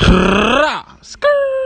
Skrrr!